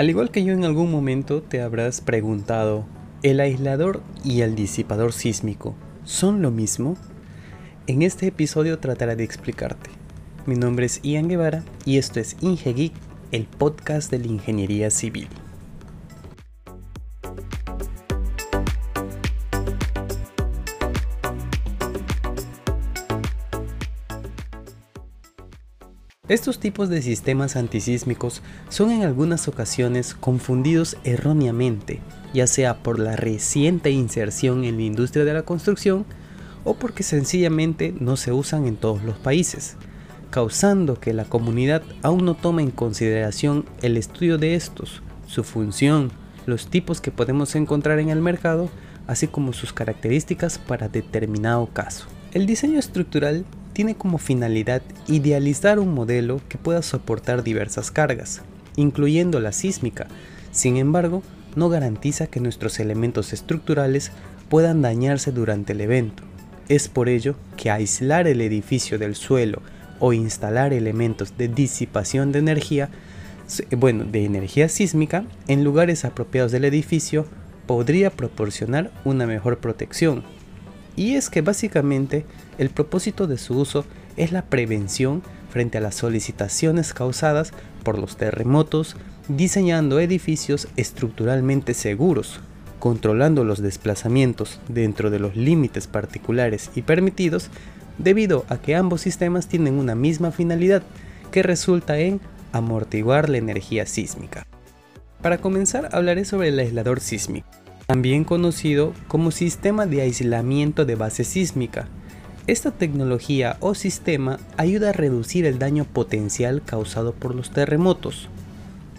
Al igual que yo en algún momento te habrás preguntado, ¿el aislador y el disipador sísmico son lo mismo? En este episodio trataré de explicarte. Mi nombre es Ian Guevara y esto es IngeGeek, el podcast de la ingeniería civil. Estos tipos de sistemas antisísmicos son en algunas ocasiones confundidos erróneamente, ya sea por la reciente inserción en la industria de la construcción o porque sencillamente no se usan en todos los países, causando que la comunidad aún no tome en consideración el estudio de estos, su función, los tipos que podemos encontrar en el mercado, así como sus características para determinado caso. El diseño estructural tiene como finalidad idealizar un modelo que pueda soportar diversas cargas, incluyendo la sísmica. Sin embargo, no garantiza que nuestros elementos estructurales puedan dañarse durante el evento. Es por ello que aislar el edificio del suelo o instalar elementos de disipación de energía, bueno, de energía sísmica en lugares apropiados del edificio podría proporcionar una mejor protección. Y es que básicamente el propósito de su uso es la prevención frente a las solicitaciones causadas por los terremotos, diseñando edificios estructuralmente seguros, controlando los desplazamientos dentro de los límites particulares y permitidos, debido a que ambos sistemas tienen una misma finalidad, que resulta en amortiguar la energía sísmica. Para comenzar hablaré sobre el aislador sísmico, también conocido como sistema de aislamiento de base sísmica, esta tecnología o sistema ayuda a reducir el daño potencial causado por los terremotos.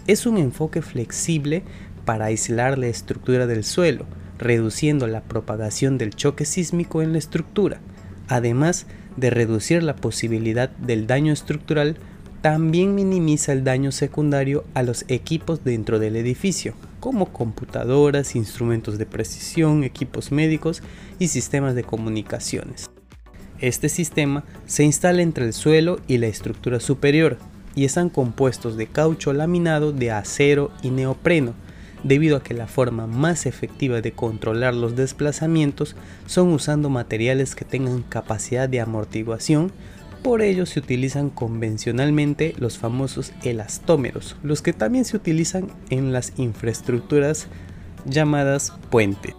Es un enfoque flexible para aislar la estructura del suelo, reduciendo la propagación del choque sísmico en la estructura. Además de reducir la posibilidad del daño estructural, también minimiza el daño secundario a los equipos dentro del edificio, como computadoras, instrumentos de precisión, equipos médicos y sistemas de comunicaciones. Este sistema se instala entre el suelo y la estructura superior y están compuestos de caucho laminado de acero y neopreno, debido a que la forma más efectiva de controlar los desplazamientos son usando materiales que tengan capacidad de amortiguación, por ello se utilizan convencionalmente los famosos elastómeros, los que también se utilizan en las infraestructuras llamadas puente.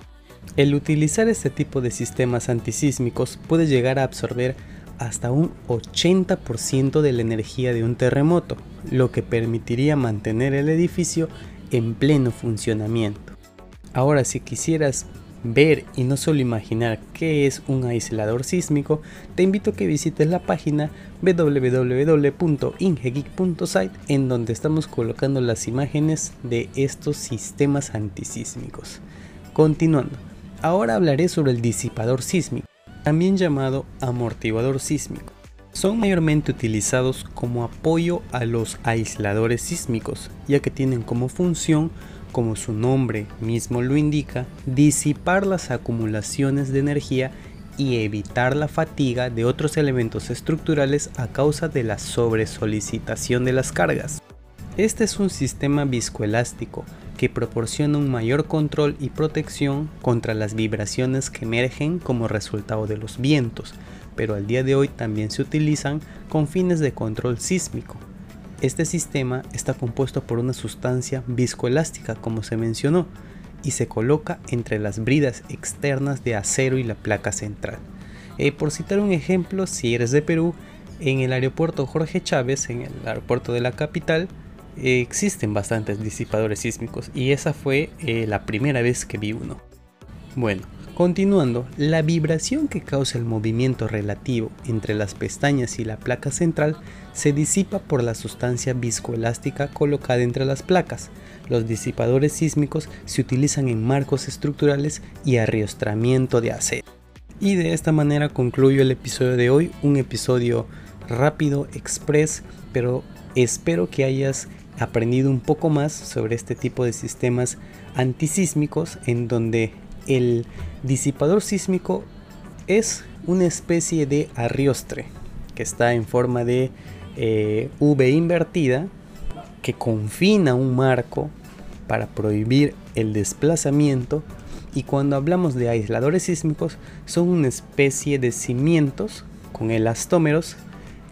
El utilizar este tipo de sistemas antisísmicos puede llegar a absorber hasta un 80% de la energía de un terremoto, lo que permitiría mantener el edificio en pleno funcionamiento. Ahora, si quisieras ver y no solo imaginar qué es un aislador sísmico, te invito a que visites la página www.ingegeek.site en donde estamos colocando las imágenes de estos sistemas antisísmicos. Continuando, Ahora hablaré sobre el disipador sísmico, también llamado amortiguador sísmico. Son mayormente utilizados como apoyo a los aisladores sísmicos, ya que tienen como función, como su nombre mismo lo indica, disipar las acumulaciones de energía y evitar la fatiga de otros elementos estructurales a causa de la sobresolicitación de las cargas. Este es un sistema viscoelástico que proporciona un mayor control y protección contra las vibraciones que emergen como resultado de los vientos, pero al día de hoy también se utilizan con fines de control sísmico. Este sistema está compuesto por una sustancia viscoelástica, como se mencionó, y se coloca entre las bridas externas de acero y la placa central. Eh, por citar un ejemplo, si eres de Perú, en el aeropuerto Jorge Chávez, en el aeropuerto de la capital, existen bastantes disipadores sísmicos y esa fue eh, la primera vez que vi uno. Bueno, continuando, la vibración que causa el movimiento relativo entre las pestañas y la placa central se disipa por la sustancia viscoelástica colocada entre las placas. Los disipadores sísmicos se utilizan en marcos estructurales y arriostramiento de acero. Y de esta manera concluyo el episodio de hoy, un episodio rápido, express, pero espero que hayas aprendido un poco más sobre este tipo de sistemas antisísmicos en donde el disipador sísmico es una especie de arriostre que está en forma de eh, V invertida que confina un marco para prohibir el desplazamiento y cuando hablamos de aisladores sísmicos son una especie de cimientos con elastómeros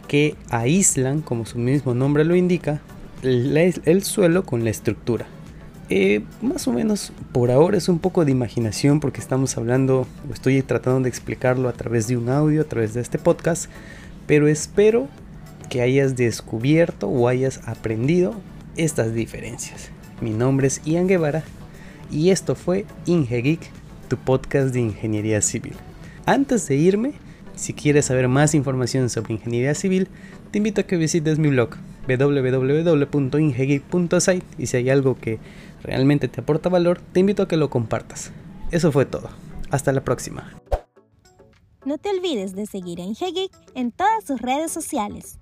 que aíslan, como su mismo nombre lo indica, el, suelo con la estructura. Eh, más o menos por ahora es un poco de imaginación porque estamos hablando, o estoy tratando de explicarlo a través de un audio, a través de este podcast, pero espero que hayas descubierto o hayas aprendido estas diferencias. Mi nombre es Ian Guevara y esto fue IngeGeek, tu podcast de ingeniería civil. Antes de irme, si quieres saber más información sobre ingeniería civil, te invito a que visites mi blog www.ingegeek.site y si hay algo que realmente te aporta valor, te invito a que lo compartas. Eso fue todo. Hasta la próxima. No te olvides de seguir a Ingegeek en todas sus redes sociales.